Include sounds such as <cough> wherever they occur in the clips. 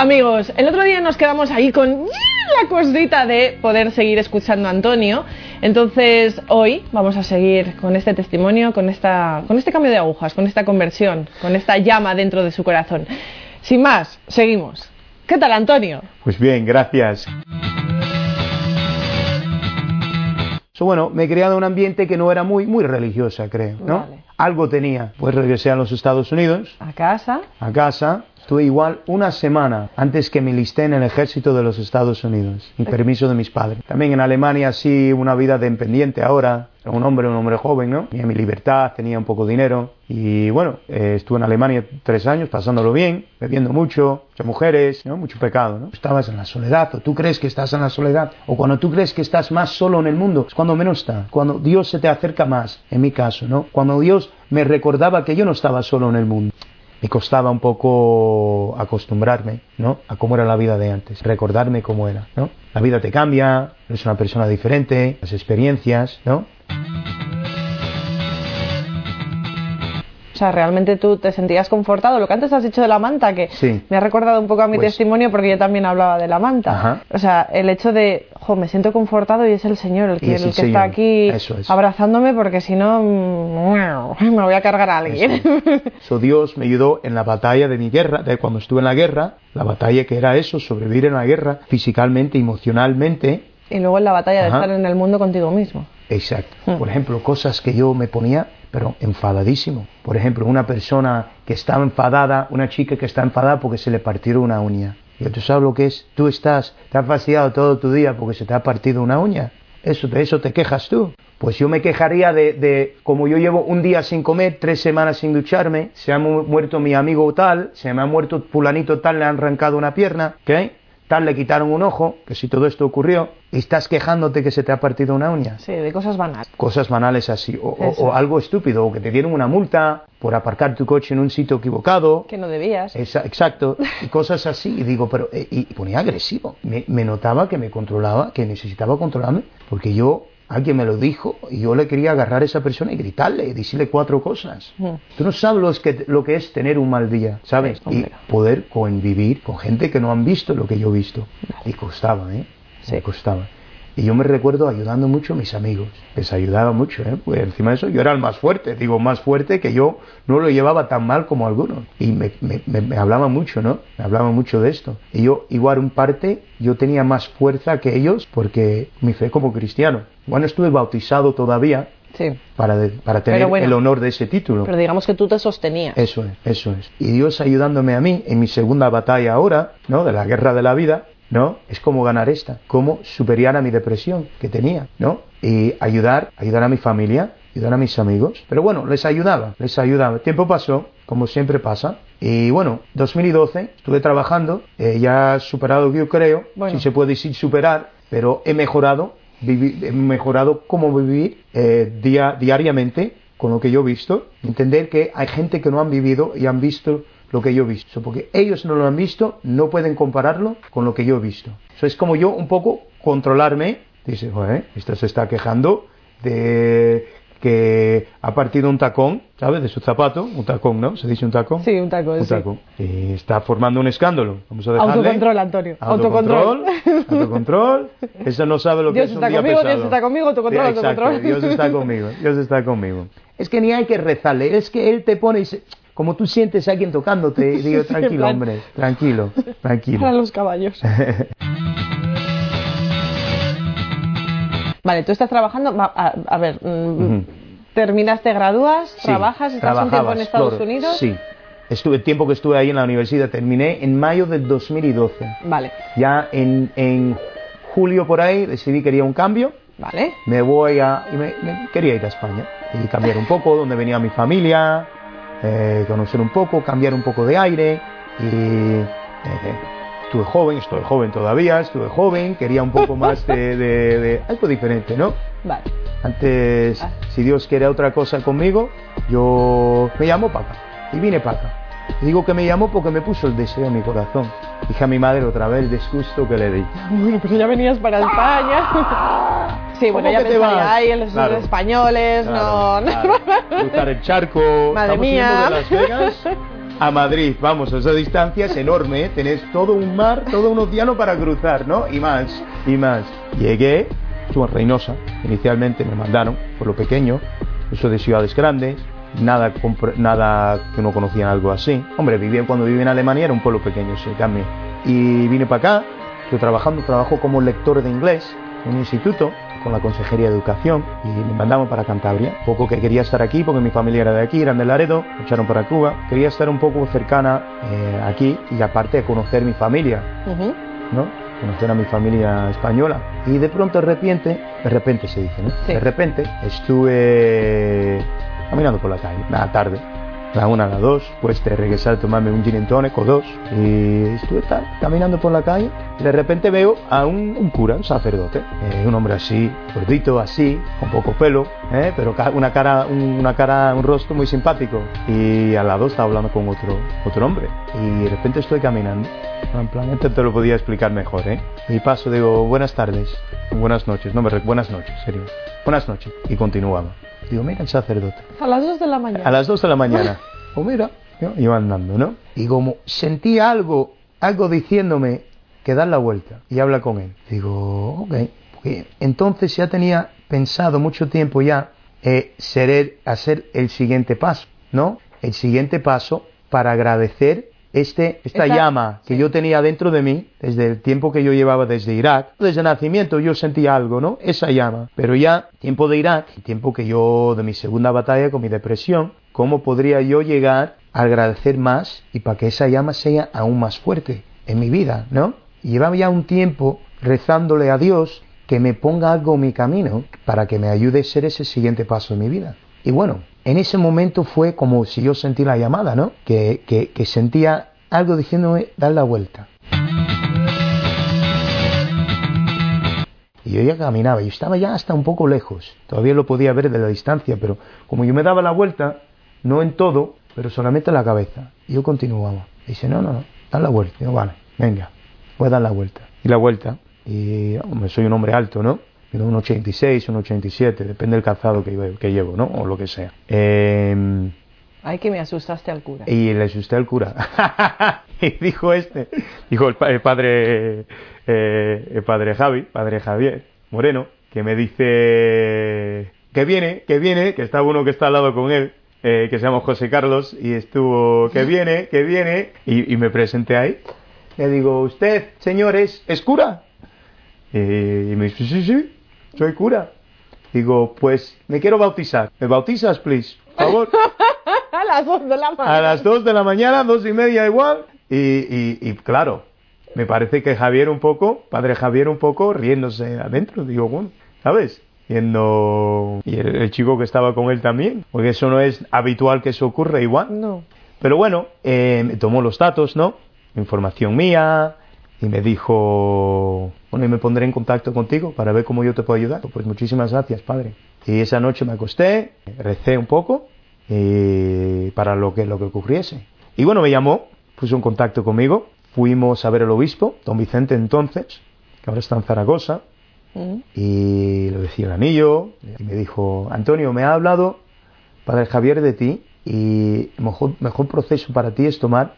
Amigos, el otro día nos quedamos ahí con la cosita de poder seguir escuchando a Antonio. Entonces, hoy vamos a seguir con este testimonio, con, esta, con este cambio de agujas, con esta conversión, con esta llama dentro de su corazón. Sin más, seguimos. ¿Qué tal, Antonio? Pues bien, gracias. So, bueno, me he creado un ambiente que no era muy, muy religiosa, creo, ¿no? Vale. Algo tenía. Pues regresé a los Estados Unidos, A casa. a casa. Estuve igual una semana antes que me listé en el ejército de los Estados Unidos, y permiso de mis padres. También en Alemania sí una vida dependiente ahora. Era un hombre, un hombre joven, ¿no? Tenía mi libertad, tenía un poco de dinero. Y bueno, eh, estuve en Alemania tres años pasándolo bien, bebiendo mucho, muchas mujeres, ¿no? Mucho pecado, ¿no? Estabas en la soledad, o tú crees que estás en la soledad, o cuando tú crees que estás más solo en el mundo, es cuando menos está, cuando Dios se te acerca más, en mi caso, ¿no? Cuando Dios me recordaba que yo no estaba solo en el mundo. Me costaba un poco acostumbrarme, ¿no? A cómo era la vida de antes, recordarme cómo era, ¿no? La vida te cambia, eres una persona diferente, las experiencias, ¿no? Sea, realmente tú te sentías confortado. Lo que antes has dicho de la manta, que Sí. me ha recordado un poco a mi Pues- testimonio porque yo también hablaba de la manta. Ajá. O sea, el hecho de, jo, me siento confortado y es el Señor el que, es el el que está aquí Eso abrazándome porque si no, mm, me voy a cargar a alguien. So, Dios me ayudó en la batalla de mi guerra, de cuando estuve en la guerra, la batalla que era eso, sobrevivir en la guerra, físicamente, emocionalmente. y luego en la batalla de estar en el mundo contigo mismo. Exacto. Hmm. Por ejemplo, cosas que yo me ponía, pero enfadadísimo. Por ejemplo, una persona que está enfadada, una chica que está enfadada porque se le partieron una uña. Y tú sabes lo que es, tú estás, te has fastidiado todo tu día porque se te ha partido una uña. Eso, de eso te quejas tú. Pues yo me quejaría de, de, como yo llevo un día sin comer, tres semanas sin ducharme, se ha mu- muerto mi amigo tal, se me ha muerto fulanito tal, le han arrancado una pierna, ¿ok? Tal le quitaron un ojo, que si todo esto ocurrió, y estás quejándote que se te ha partido una uña Sí, de cosas banales. cosas banales así, o, o- algo estúpido, o que te dieron una multa por aparcar tu coche en un sitio equivocado. Que no debías. Esa- exacto, y cosas así, y digo, pero, eh, y, y ponía agresivo. Me, me notaba que me controlaba, que necesitaba controlarme, porque yo, alguien me lo dijo, y yo le quería agarrar a esa persona y gritarle, y decirle cuatro cosas. Mm. Tú no sabes lo que, lo que es tener un mal día, ¿sabes? Sí, y poder convivir con gente que no han visto lo que yo he visto. Y costaba, ¿eh? Sí. Me costaba. Y yo me recuerdo ayudando mucho a mis amigos. Les ayudaba mucho, ¿eh? Pues encima de eso yo era el más fuerte. Digo, más fuerte que yo no lo llevaba tan mal como algunos. Y me, me, me, me hablaba mucho, ¿no? Me hablaba mucho de esto. Y yo, igual en parte, yo tenía más fuerza que ellos porque mi fe como cristiano. Bueno, estuve bautizado todavía Sí. para, de- para tener bueno. el honor de ese título. Pero digamos que tú te sostenías. Eso es, eso es. Y Dios ayudándome a mí en mi segunda batalla ahora, ¿no? De la guerra de la vida, ¿no? Es como ganar esta, cómo superar a mi depresión que tenía, ¿no? Y ayudar, ayudar a mi familia, ayudar a mis amigos. Pero bueno, les ayudaba, les ayudaba. El tiempo pasó, como siempre pasa. Y bueno, 2012 estuve trabajando, eh, ya he superado yo creo, Bueno. si se puede decir superar, pero he mejorado, vivi- he mejorado cómo vivir eh, día, diariamente con lo que yo he visto, entender que hay gente que no han vivido y han visto lo que yo he visto, porque ellos no lo han visto, no pueden compararlo con lo que yo he visto. Eso es como yo un poco controlarme, dice, joder, esto se está quejando de que ha partido un tacón, ¿sabes? De su zapato, un tacón, ¿no? Se dice un tacón. Sí, un taco. Un sí. tacón. Y está formando un escándalo. Vamos a dejarle. Autocontrol, Antonio. Autocontrol. Autocontrol. Eso no sabe lo que Dios es un está día conmigo, pesado. Dios está conmigo, autocontrol, exacto, autocontrol. Dios está conmigo, Dios está conmigo. Es que ni hay que rezarle, es que Él te pone y se- como tú sientes a alguien tocándote, y <laughs> digo, tranquilo, hombre, tranquilo, Para tranquilo. los caballos. <laughs> Vale, tú estás trabajando. A, a ver, mm, Ujú. terminaste, gradúas, Sí, trabajas, estás un tiempo en Estados Unidos. Sí, estuve el tiempo que estuve ahí en la universidad, terminé en mayo del 2012. Vale, Ya en, en julio por ahí decidí que quería un cambio. vale. me voy a... Y me, me- quería ir a España y cambiar un poco donde venía mi familia, eh, conocer un poco, cambiar un poco de aire y... eh, estuve joven, estoy joven todavía, estuve joven, quería un poco más de, de- de algo diferente, ¿no? Vale. Antes, Ah. si Dios quiere otra cosa conmigo, yo me llamo acá y vine. Y digo que me llamó porque me puso el deseo en mi corazón. Dije a mi madre otra vez el disgusto que le di. Bueno, pero ya venías para España. <laughs> Sí, bueno, ¿Cómo ya te vas? ay, los Claro. españoles, Claro, no, claro. Cruzar el charco. <laughs> Madre Estamos mía. de Las Vegas a Madrid. Vamos, esa distancia es enorme, ¿eh? tenés todo un mar, todo un océano para cruzar, ¿no? Y más, y más. Llegué, estuve en Reynosa, inicialmente me mandaron, por lo pequeño, eso de ciudades grandes, nada, nada que no conocían algo así. Hombre, vivía, cuando viví en Alemania era un pueblo pequeño, sí, también. Y vine para acá, estoy trabajando, trabajo como lector de inglés en un instituto con la Consejería de Educación y me mandaron para Cantabria. Poco que quería estar aquí porque mi familia era de aquí, eran de Laredo, me echaron para Cuba. Quería estar un poco cercana eh, aquí y aparte conocer mi familia, ¿no? Conocer a mi familia española. Y de pronto, de repente, de repente se dice, ¿no? De repente estuve caminando por la calle, una tarde, la una, a la dos, pues de regresar a tomarme un gin and tonic dos. Y estuve tal, caminando por la calle de repente veo a un, cura, un sacerdote, eh, un hombre así, gordito, así, con poco pelo, eh, pero una cara, una cara, un rostro muy simpático. Y al lado estaba hablando con otro, otro hombre. Y de repente estoy caminando. En plan, este te lo podía explicar mejor, ¿eh? Y paso, digo, buenas tardes, buenas noches, no me buenas noches, serio. Buenas noches. Y continuaba. Digo, mira el sacerdote. A las 2 de la mañana. A las 2 de la mañana. o <laughs> mira, iba andando, ¿no? Y como sentía algo, algo diciéndome que dar la vuelta y habla con él. Digo, ok. Porque entonces ya tenía pensado mucho tiempo ya eh, ser hacer el siguiente paso, ¿no? El siguiente paso para agradecer este, esta, llama que yo tenía dentro de mí, desde el tiempo que yo llevaba desde Irak, desde el nacimiento yo sentía algo, ¿no? Esa llama. Pero ya, tiempo de Irak, tiempo que yo, de mi segunda batalla con mi depresión, ¿cómo podría yo llegar a agradecer más y para que esa llama sea aún más fuerte en mi vida, ¿no? Y llevaba ya un tiempo rezándole a Dios que me ponga algo en mi camino para que me ayude a ser ese siguiente paso en mi vida. Y bueno, en ese momento fue como si yo sentí la llamada, ¿no? Que, que, sentía algo diciéndome dar la vuelta. Y yo ya caminaba, y estaba ya hasta un poco lejos. Todavía lo podía ver de la distancia, pero como yo me daba la vuelta, no en todo, pero solamente en la cabeza. Y yo continuaba. Y dice, no, no, no, dar la vuelta. Y yo, vale, venga, voy a dar la vuelta. Y la vuelta. Y hombre, soy un hombre alto, ¿no? Un 86, un 87, depende del calzado que, que llevo, ¿no? O lo que sea. Eh, Ay, que me asustaste al cura. Y le asusté al cura. <laughs> y dijo este, dijo el, padre, eh, el padre Javi, padre Javier Moreno, que me dice que viene, que viene, que está uno que está al lado con él, eh, que se llama José Carlos, y estuvo, que viene, que viene, y, y me presenté ahí. Le digo, ¿usted, señores, es cura? Y me dice, sí, sí, soy cura. Digo, pues me quiero bautizar. ¿Me bautizas, please? Por favor. <laughs> a las dos de la mañana. A las dos de la mañana, dos y media igual. Y, y, claro, me parece que Javier un poco, padre Javier un poco, riéndose adentro. Digo, bueno, ¿sabes? Yendo... Y el, chico que estaba con él también. Porque eso no es habitual que eso ocurra igual. No. Pero bueno, eh, me tomó los datos, ¿no? Información mía, y me dijo, bueno, y me pondré en contacto contigo para ver cómo yo te puedo ayudar. Pues muchísimas gracias, padre. Y esa noche me acosté, recé un poco y para lo que, lo que ocurriese. Y bueno, me llamó, puso en contacto conmigo, fuimos a ver al obispo, don Vicente entonces, que ahora está en Zaragoza, mm. y le decía el anillo, y me dijo, Antonio, me ha hablado Padre Javier de ti y el mejor, mejor proceso para ti es tomar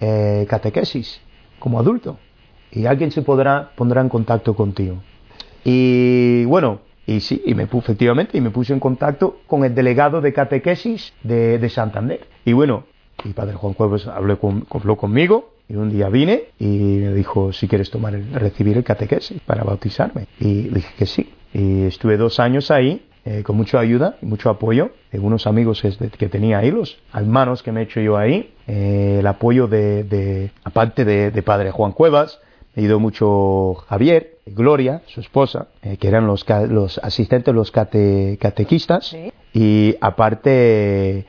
eh, catequesis como adulto y alguien se podrá, pondrá en contacto contigo. Y bueno, y sí, y me puse, efectivamente, y me puse en contacto con el delegado de catequesis de, de Santander. Y bueno, y Padre Juan Cuevas habló, con, habló conmigo, y un día vine y me dijo si quieres tomar el, recibir el catequesis para bautizarme. Y dije que sí. Y estuve dos años ahí, eh, con mucha ayuda y mucho apoyo de unos amigos que, tenía ahí, los hermanos que me he hecho yo ahí, eh, el apoyo de, de aparte de, de Padre Juan Cuevas, ido mucho Javier, Gloria, su esposa, eh, que eran los, los asistentes, los catequistas, y aparte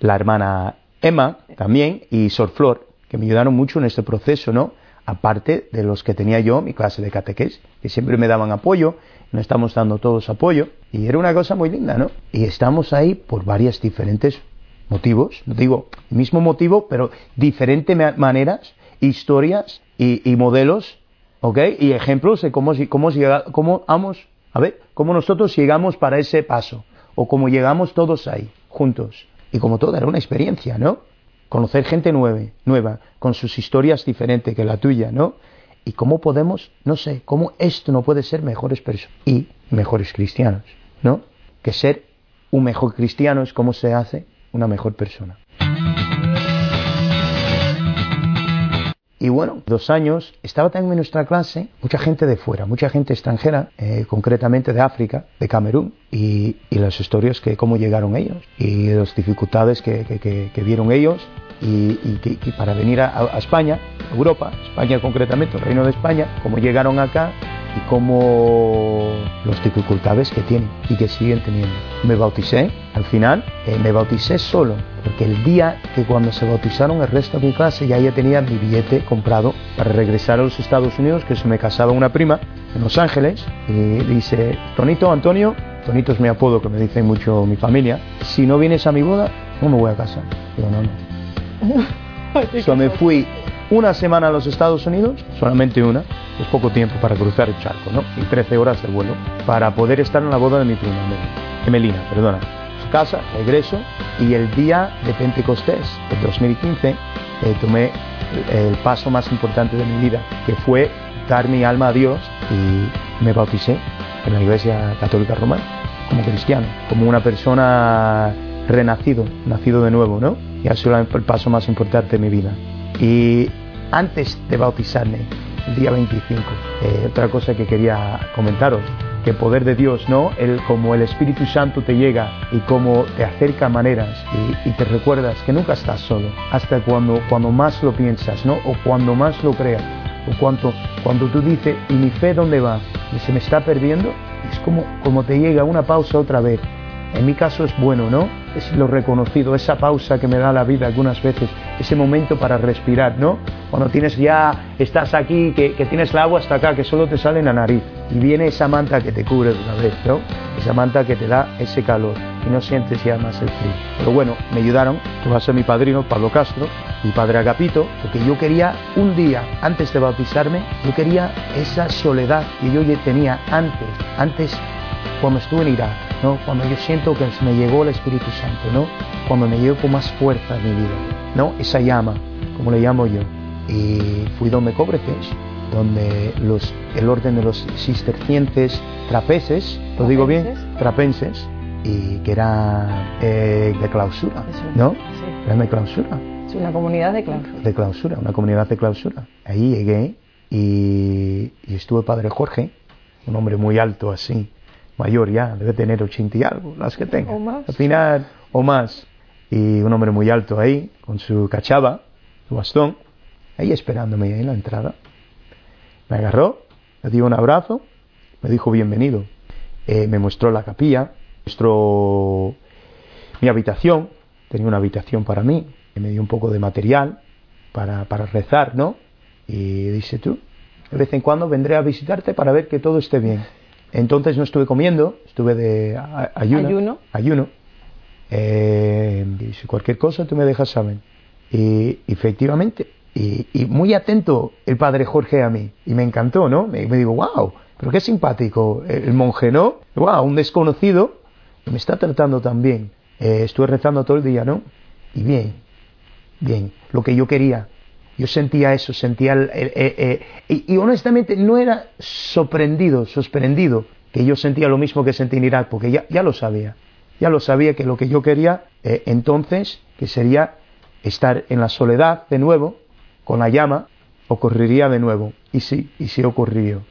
la hermana Emma también y Sor Flor, que me ayudaron mucho en este proceso, ¿no? Aparte de los que tenía yo, mi clase de catequés, que siempre me daban apoyo, nos estamos dando todos apoyo, y era una cosa muy linda, ¿no? Y estamos ahí por varias diferentes motivos, no digo el mismo motivo, pero diferentes maneras, historias y, modelos, ¿ok? Y ejemplos de cómo, cómo, cómo, vamos, a ver, cómo nosotros llegamos para ese paso, o cómo llegamos todos ahí, juntos. Y como todo, era una experiencia, ¿no? conocer gente nueva, nueva, con sus historias diferentes que la tuya, ¿no? Y cómo podemos, no sé, cómo esto no puede ser mejores personas y mejores cristianos, ¿no? Que ser un mejor cristiano es cómo se hace una mejor persona. Y bueno, dos años, estaba también en nuestra clase mucha gente de fuera, mucha gente extranjera, eh, concretamente de África, de Camerún, y, y, las historias que cómo llegaron ellos, y las dificultades que, que, que vieron ellos, y, y para venir a, a, España, Europa, España concretamente, el Reino de España, cómo llegaron acá y cómo las dificultades que tienen y que siguen teniendo. Me bauticé, al final eh, me bauticé solo, porque el día que cuando se bautizaron el resto de mi clase ya ya tenía mi billete comprado para regresar a los Estados Unidos, que se me casaba una prima en Los Ángeles, y dice, Tonito, Antonio, Tonito es mi apodo que me dice mucho mi familia, si no vienes a mi boda, no me voy a casar. Digo, no, no. <laughs> <laughs> so, me fui una semana a los Estados Unidos, solamente una, es poco tiempo para cruzar el charco, ¿no? Y 13 horas de vuelo para poder estar en la boda de mi prima, Emelina, perdona. Casa, regreso, y el día de Pentecostés de 2015 eh, tomé el paso más importante de mi vida, que fue dar mi alma a Dios y me bauticé en la Iglesia Católica Romana, como cristiano, como una persona renacido, nacido de nuevo, ¿no? Y ha sido el paso más importante de mi vida. Y antes de bautizarme, el día 25, eh, otra cosa que quería comentaros, que el poder de Dios, ¿no? El, como el Espíritu Santo te llega y como te acerca a maneras y, te recuerdas que nunca estás solo, hasta cuando, cuando más lo piensas, ¿no? O cuando más lo creas, o cuando, cuando tú dices, ¿y mi fe dónde va? Y se me está perdiendo, es como, como te llega una pausa otra vez. En mi caso es bueno, ¿no? Es lo reconocido, esa pausa que me da la vida algunas veces, ese momento para respirar, ¿no? Cuando tienes ya, estás aquí, que, que tienes el agua hasta acá, que solo te sale en la nariz, y viene esa manta que te cubre de una vez, ¿no? Esa manta que te da ese calor, y no sientes ya más el frío. Pero bueno, me ayudaron, que va a ser mi padrino, Pablo Castro, mi padre Agapito, porque yo quería un día, antes de bautizarme, yo quería esa soledad que yo tenía antes, antes cuando estuve en Irak, ¿no? Cuando yo siento que me llegó el Espíritu Santo, ¿no? Cuando me llegó con más fuerza en mi vida, ¿no? Esa llama, como le llamo yo. Y fui donde Cobreces, donde los, el orden de los cistercientes trapeces, ¿lo digo bien? Trapenses, y que era eh, de clausura, ¿no? Sí. Eran de clausura. Es una comunidad de clausura. De clausura, una comunidad de clausura. Ahí llegué y, y estuvo el padre Jorge, un hombre muy alto así, mayor ya, debe tener 80 y algo, las que tenga. O más. Al final, o más. Y un hombre muy alto ahí, con su cachava, su bastón, ahí esperándome ahí en la entrada. Me agarró, me dio un abrazo, me dijo bienvenido. Eh, me mostró la capilla, mostró mi habitación, tenía una habitación para mí, y me dio un poco de material para, para rezar, ¿no? Y dice tú, de vez en cuando vendré a visitarte para ver que todo esté bien. Entonces no estuve comiendo, estuve de a- ayuno. Ayuno. ayuno. Eh, y si cualquier cosa tú me dejas saber. Y efectivamente, y, y muy atento el padre Jorge a mí. Y me encantó, ¿no? Me, me digo, wow, pero qué simpático el, el monje, ¿no? Wow, un desconocido me está tratando tan bien. Eh, estuve rezando todo el día, ¿no? Y bien, bien, lo que yo quería. Yo sentía eso, sentía el, el- el- el- y, y honestamente no era sorprendido, sorprendido que yo sentía lo mismo que sentí en Irak, porque ya, ya lo sabía. Ya lo sabía que lo que yo quería eh, entonces, que sería estar en la soledad de nuevo, con la llama, ocurriría de nuevo. Y sí, y sí ocurrió.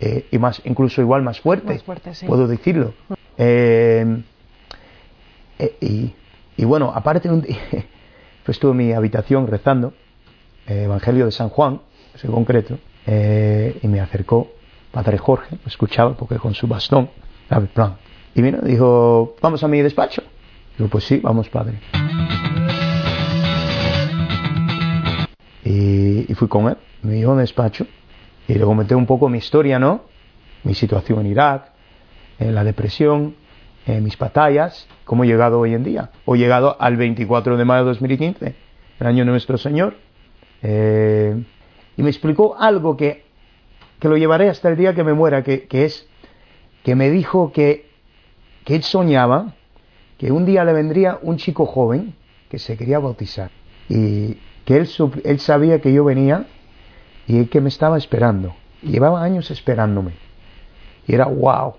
Eh, y más, incluso igual más fuerte, Más fuerte, sí. puedo decirlo. Eh, eh, y, y bueno, aparte, un día, <laughs> pues estuve en mi habitación rezando, eh, Evangelio de San Juan, en concreto, eh, y me acercó Padre Jorge, me escuchaba porque con su bastón. Plan. Y vino dijo, vamos a mi despacho. Digo, pues sí, vamos, Padre. Y, y fui con él, me llevó a despacho y le comenté un poco mi historia, ¿no? Mi situación en Irak, en la depresión, en mis batallas, cómo he llegado hoy en día. He llegado al 24 de mayo de 2015, el año de nuestro Señor. Eh, y me explicó algo que, que lo llevaré hasta el día que me muera, que, que es que me dijo que, que él soñaba que un día le vendría un chico joven que se quería bautizar. y que él, él sabía que yo venía y que me estaba esperando. Llevaba años esperándome. Y era wow.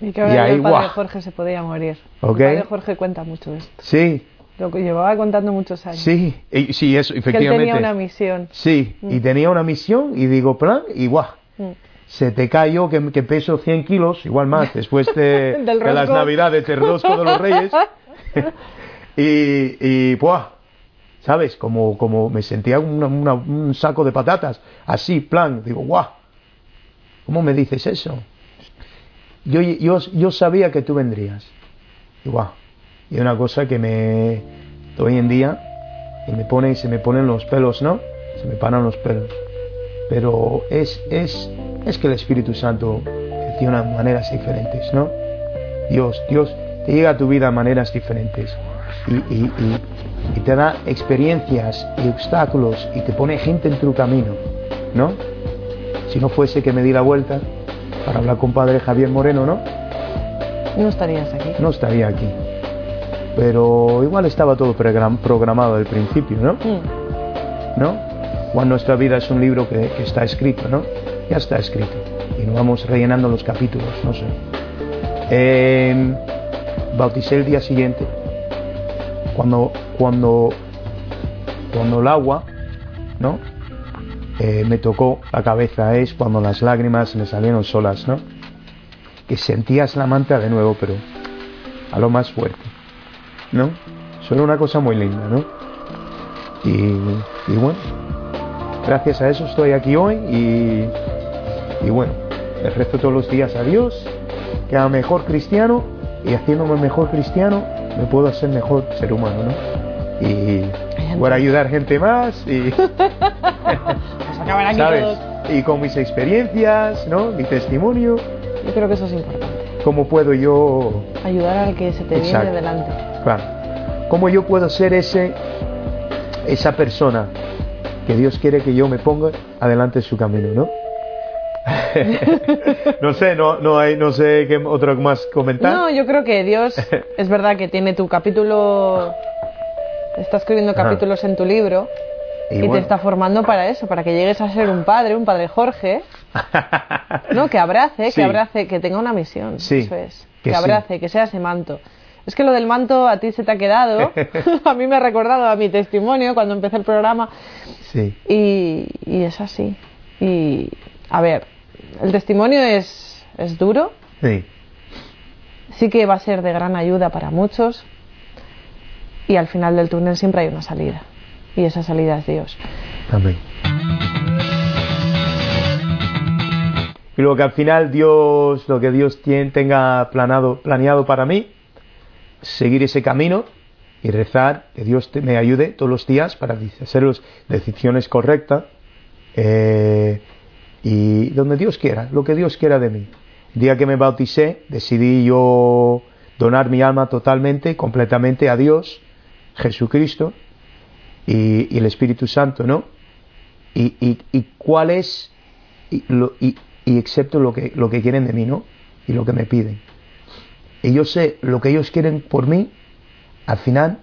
Y que Y ahora ahí, el padre. Jorge se podía morir. El padre Jorge cuenta mucho esto. Sí, Lo que llevaba contando muchos años. sí, y- sí, eso, que él efectivamente. tenía una misión. Sí, y tenía una misión y digo, plan, y guau. Mm. Se te cae yo que, que peso 100 kilos, igual más, <laughs> después de, de las navidades, del rosco de los reyes. <laughs> y, y buah, ¿sabes? Como, como me sentía una- una- un saco de patatas, así, plan, digo, guau, ¿cómo me dices eso? Yo, yo, yo sabía que tú vendrías. Y guau, y una cosa que me, hoy en día, y me pone, se me ponen los pelos, ¿no? Se me paran los pelos. Pero es, es, es que el Espíritu Santo de maneras diferentes, ¿no? Dios, Dios te llega a tu vida de maneras diferentes y, y- y- y te da experiencias y obstáculos y te pone gente en tu camino, ¿no? Si no fuese que me di la vuelta para hablar con Padre Javier Moreno, ¿no? No estarías aquí. No estaría aquí. Pero igual estaba todo program- programado del principio, ¿no? ¿no? Juan Nuestra Vida es un libro que, que está escrito, ¿no? Ya está escrito. Y nos vamos rellenando los capítulos, no sé. Eh, bauticé el día siguiente. Cuando, cuando, cuando el agua, ¿no? Eh, me tocó la cabeza es cuando las lágrimas me salieron solas, ¿no? Que sentías la manta de nuevo, pero a lo más fuerte, ¿no? Suena una cosa muy linda, ¿no? Y, y bueno, gracias a eso estoy aquí hoy y, y bueno, le rezo todos los días a Dios que a mejor cristiano y haciéndome mejor cristiano me puedo hacer mejor ser humano, ¿no? Y por ayudar gente más y, <laughs> <laughs> ¿sabes? Y con mis experiencias, ¿no? Mi testimonio, Yo creo que eso es importante. Cómo puedo yo Ayudar al que se te Exacto. viene delante. Claro. ¿Cómo yo puedo ser ese, esa persona que Dios quiere que yo me ponga adelante en su camino, ¿no? <laughs> no sé, no, no hay, no sé qué otro más comentar. No, yo creo que Dios <laughs> es verdad que tiene tu capítulo, está escribiendo Ajá. capítulos en tu libro Y y, te está formando para eso, para que llegues a ser un padre, un padre Jorge, no, que abrace, Sí. que abrace, que tenga una misión, Sí, eso es, que que, sí. abrace, que sea ese manto. Es que lo del manto a ti se te ha quedado, <laughs> <laughs> a mí me ha recordado a mi testimonio cuando empecé el programa Sí, y, y es así. Y a ver, el testimonio es, es duro, sí, sí que va a ser de gran ayuda para muchos y al final del túnel siempre hay una salida y esa salida es Dios. amén. Y lo que al final Dios, lo que Dios tiene, tenga planeado para mí, seguir ese camino y rezar, que Dios me ayude todos los días para hacer las decisiones correctas eh, y donde Dios quiera, lo que Dios quiera de mí. El día que me bauticé, decidí yo donar mi alma totalmente, completamente a Dios, Jesucristo y, y el Espíritu Santo, ¿no? Y, y, y cuál es, y, y excepto lo que, lo que quieren de mí, ¿no? Y lo que me piden. Y yo sé lo que ellos quieren por mí, al final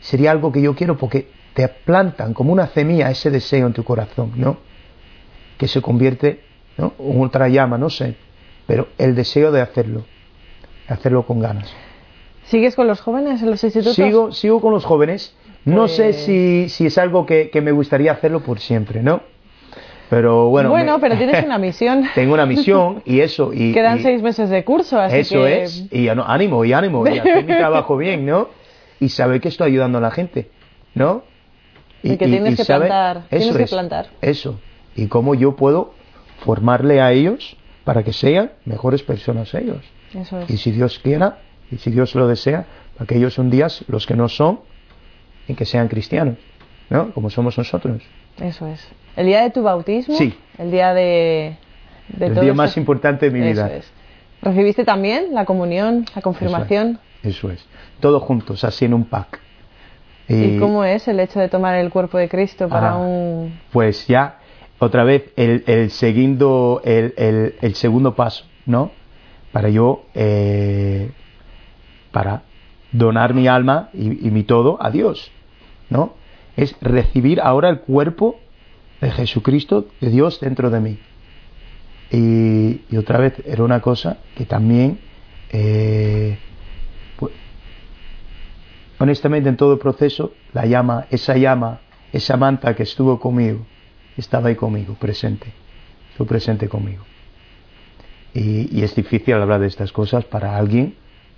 sería algo que yo quiero porque te plantan como una semilla ese deseo en tu corazón, ¿no? Que se convierte ¿no? en otra llama, no sé, pero el deseo de hacerlo, hacerlo con ganas. ¿Sigues con los jóvenes en los institutos? Sigo, sigo con los jóvenes. No Pues- sé si, si es algo que, que me gustaría hacerlo por siempre, ¿no? Pero bueno. Bueno, me- pero tienes <laughs> una misión. Tengo una misión y eso. Y, <laughs> Quedan y- seis meses de curso, así Eso que... es. Y ya no, ánimo, y ánimo. Y hacer mi <laughs> trabajo bien, ¿no? Y saber que estoy ayudando a la gente, ¿no? Y que tienes que saber- plantar, tienes eso que es, plantar. Eso. Y cómo yo puedo formarle a ellos para que sean mejores personas ellos. Eso es. Y si Dios quiera, y si Dios lo desea, para que ellos un día, los que no son, y que sean cristianos, ¿no? Como somos nosotros. Eso es. El día de tu bautismo, Sí. el día de... de El todo día más importante de mi Eso vida. es. ¿Recibiste también la comunión, la confirmación? Eso es. Todos juntos, así en un pack. ¿Y cómo es el hecho de tomar el cuerpo de Cristo para Ah. un... Pues ya, otra vez, el, el, seguindo, el, el, el segundo paso, ¿no? Para yo, eh, para donar mi alma y, y mi todo a Dios, ¿no? Es recibir ahora el cuerpo de Jesucristo, de Dios dentro de mí. Y, otra vez era una cosa que también, eh, pues, honestamente en todo el proceso, la llama, esa llama, esa manta que estuvo conmigo, estaba ahí conmigo, presente, estuvo presente conmigo. Y, y es difícil hablar de estas cosas para alguien,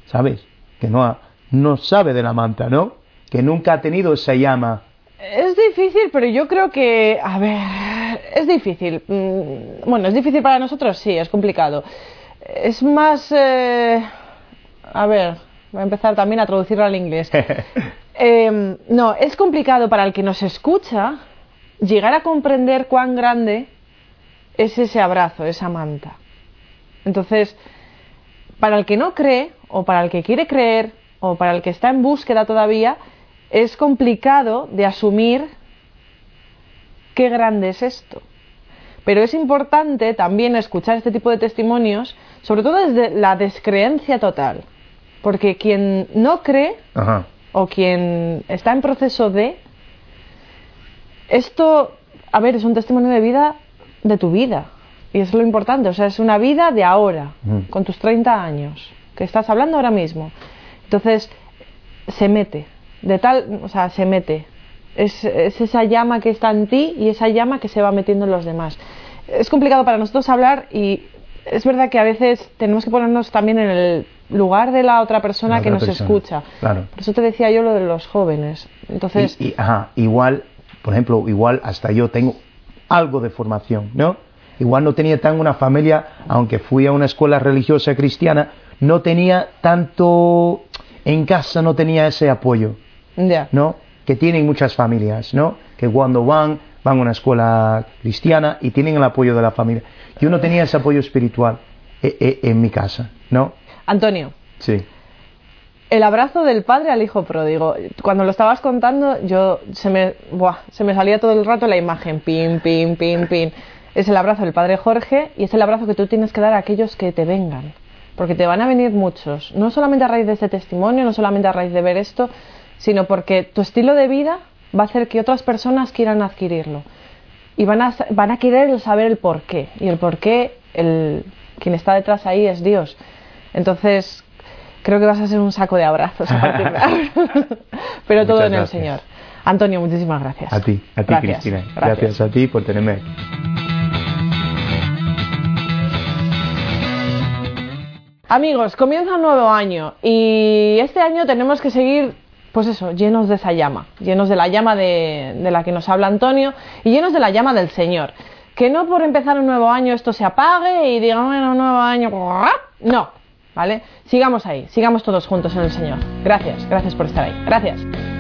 ¿sabes? Que no, ha- no sabe de la manta, ¿no? Que nunca ha tenido esa llama. Es difícil, pero yo creo que, a ver, es difícil. Mm, Bueno, es difícil para nosotros, sí, es complicado. Es más, eh, a ver, voy a empezar también a traducirlo al inglés. <laughs> Eh, no, es complicado para el que nos escucha llegar a comprender cuán grande es ese abrazo, esa manta. Entonces, para el que no cree, o para el que quiere creer, o para el que está en búsqueda todavía, es complicado de asumir qué grande es esto. Pero es importante también escuchar este tipo de testimonios, sobre todo desde la descreencia total. Porque quien no cree Ajá. o quien está en proceso de, esto, a ver, es un testimonio de vida de tu vida. Y es lo importante, o sea, es una vida de ahora, Mm. con tus 30 años, que estás hablando ahora mismo. Entonces, se mete, de tal, o sea, se mete. Es, es esa llama que está en ti y esa llama que se va metiendo en los demás. Es complicado para nosotros hablar y es verdad que a veces tenemos que ponernos también en el lugar de la otra persona La que nos persona, escucha. claro. Por eso te decía yo lo de los jóvenes. Entonces, Y, y, ajá, igual, por ejemplo, igual hasta yo tengo algo de formación, ¿no? Igual no tenía tan una familia, aunque fui a una escuela religiosa cristiana, no tenía tanto, en casa no tenía ese apoyo, ¿no? Que tienen muchas familias, ¿no? Que cuando van, van a una escuela cristiana y tienen el apoyo de la familia. Yo no tenía ese apoyo espiritual eh, eh, en mi casa, ¿no? Antonio, Sí. el abrazo del padre al hijo pródigo. Cuando lo estabas contando, yo se me, buah, se me salía todo el rato la imagen, pin, pin, pin, pin. Es el abrazo del padre Jorge y es el abrazo que tú tienes que dar a aquellos que te vengan. Porque te van a venir muchos, no solamente a raíz de este testimonio, no solamente a raíz de ver esto, sino porque tu estilo de vida va a hacer que otras personas quieran adquirirlo. Y van a, van a querer saber el por qué. Y el por qué, el, quien está detrás ahí es Dios. Entonces, creo que vas a ser un saco de abrazos a partir de ahora. <laughs> Pero todo Muchas en el. Señor. Antonio, muchísimas gracias. A ti, a ti Gracias, Cristina. gracias. gracias a ti por tenerme. aquí. Amigos, comienza un nuevo año y este año tenemos que seguir, pues eso, llenos de esa llama, llenos de la llama de, de la que nos habla Antonio y llenos de la llama del Señor. Que no por empezar un nuevo año esto se apague y diga, bueno, un nuevo año, no, ¿vale? Sigamos ahí, sigamos todos juntos en el Señor. Gracias, gracias por estar ahí. Gracias.